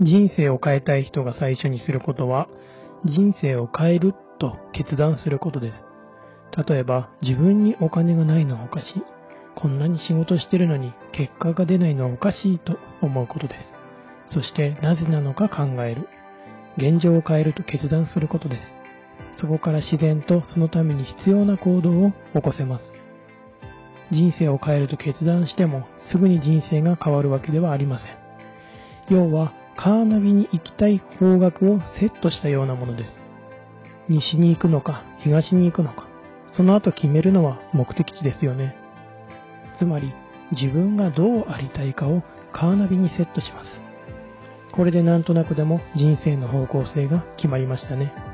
人生を変えたい人が最初にすることは、人生を変えると決断することです。例えば、自分にお金がないのはおかしい。こんなに仕事してるのに結果が出ないのはおかしいと思うことです。そしてなぜなのか考える。現状を変えると決断することです。そこから自然とそのために必要な行動を起こせます。人生を変えると決断してもすぐに人生が変わるわけではありません。要はカーナビに行きたい方角をセットしたようなものです。西に行くのか東に行くのか、その後決めるのは目的地ですよね。つまり自分がどうありたいかをカーナビにセットします。これでなんとなくでも人生の方向性が決まりましたね。